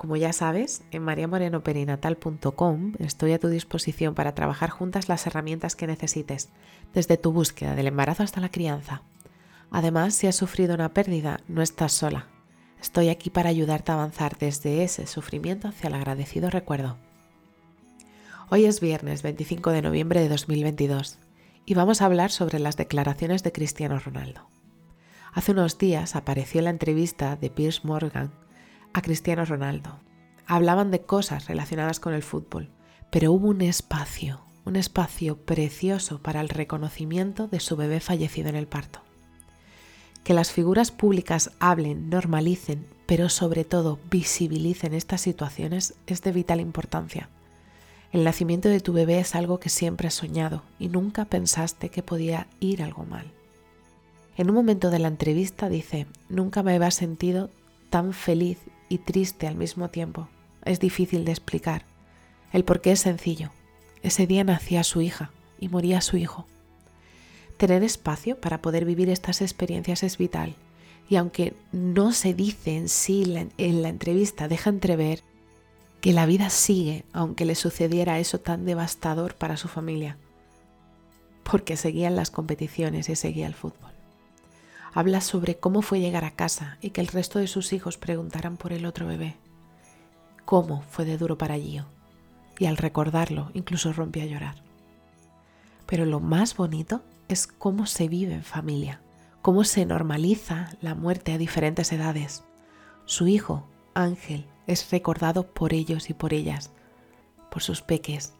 Como ya sabes, en mariamorenoperinatal.com estoy a tu disposición para trabajar juntas las herramientas que necesites, desde tu búsqueda del embarazo hasta la crianza. Además, si has sufrido una pérdida, no estás sola. Estoy aquí para ayudarte a avanzar desde ese sufrimiento hacia el agradecido recuerdo. Hoy es viernes 25 de noviembre de 2022 y vamos a hablar sobre las declaraciones de Cristiano Ronaldo. Hace unos días apareció la entrevista de Piers Morgan a Cristiano Ronaldo. Hablaban de cosas relacionadas con el fútbol, pero hubo un espacio, un espacio precioso para el reconocimiento de su bebé fallecido en el parto. Que las figuras públicas hablen, normalicen, pero sobre todo visibilicen estas situaciones es de vital importancia. El nacimiento de tu bebé es algo que siempre has soñado y nunca pensaste que podía ir algo mal. En un momento de la entrevista dice, nunca me había sentido tan feliz y triste al mismo tiempo. Es difícil de explicar. El porqué es sencillo. Ese día nacía su hija y moría su hijo. Tener espacio para poder vivir estas experiencias es vital y aunque no se dice en sí en la entrevista, deja entrever que la vida sigue aunque le sucediera eso tan devastador para su familia, porque seguían las competiciones y seguía el fútbol habla sobre cómo fue llegar a casa y que el resto de sus hijos preguntaran por el otro bebé. Cómo fue de duro para Gio. Y al recordarlo, incluso rompe a llorar. Pero lo más bonito es cómo se vive en familia, cómo se normaliza la muerte a diferentes edades. Su hijo, Ángel, es recordado por ellos y por ellas, por sus peques.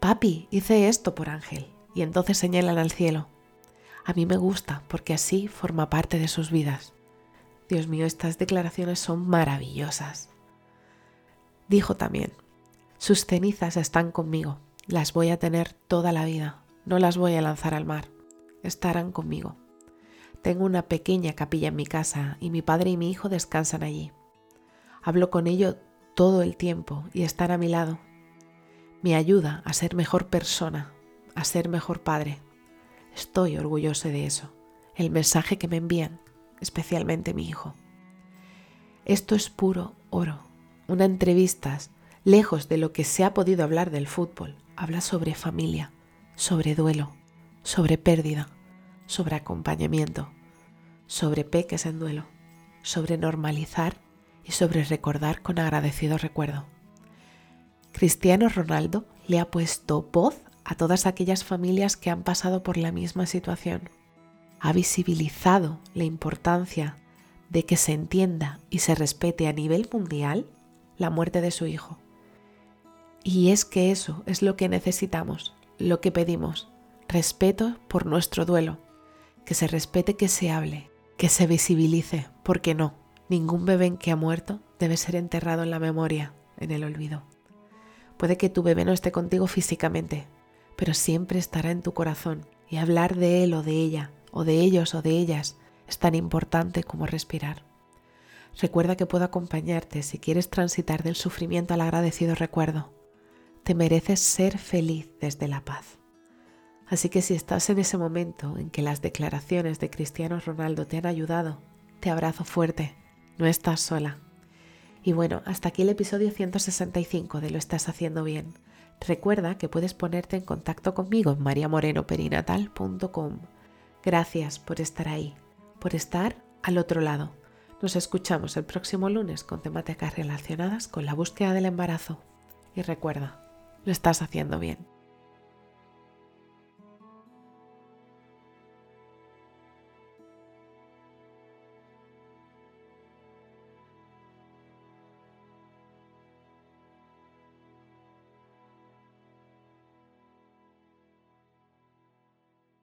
Papi, hice esto por Ángel. Y entonces señalan al cielo a mí me gusta porque así forma parte de sus vidas. Dios mío, estas declaraciones son maravillosas. Dijo también, sus cenizas están conmigo, las voy a tener toda la vida, no las voy a lanzar al mar, estarán conmigo. Tengo una pequeña capilla en mi casa y mi padre y mi hijo descansan allí. Hablo con ellos todo el tiempo y están a mi lado. Me ayuda a ser mejor persona, a ser mejor padre, Estoy orgulloso de eso, el mensaje que me envían, especialmente mi hijo. Esto es puro oro. Una entrevista, lejos de lo que se ha podido hablar del fútbol, habla sobre familia, sobre duelo, sobre pérdida, sobre acompañamiento, sobre peques en duelo, sobre normalizar y sobre recordar con agradecido recuerdo. Cristiano Ronaldo le ha puesto voz a todas aquellas familias que han pasado por la misma situación. Ha visibilizado la importancia de que se entienda y se respete a nivel mundial la muerte de su hijo. Y es que eso es lo que necesitamos, lo que pedimos, respeto por nuestro duelo, que se respete que se hable, que se visibilice, porque no, ningún bebé que ha muerto debe ser enterrado en la memoria, en el olvido. Puede que tu bebé no esté contigo físicamente, pero siempre estará en tu corazón y hablar de él o de ella, o de ellos o de ellas, es tan importante como respirar. Recuerda que puedo acompañarte si quieres transitar del sufrimiento al agradecido recuerdo. Te mereces ser feliz desde la paz. Así que si estás en ese momento en que las declaraciones de Cristiano Ronaldo te han ayudado, te abrazo fuerte, no estás sola. Y bueno, hasta aquí el episodio 165 de Lo estás haciendo bien. Recuerda que puedes ponerte en contacto conmigo en mariamorenoperinatal.com. Gracias por estar ahí, por estar al otro lado. Nos escuchamos el próximo lunes con temáticas relacionadas con la búsqueda del embarazo. Y recuerda, lo estás haciendo bien.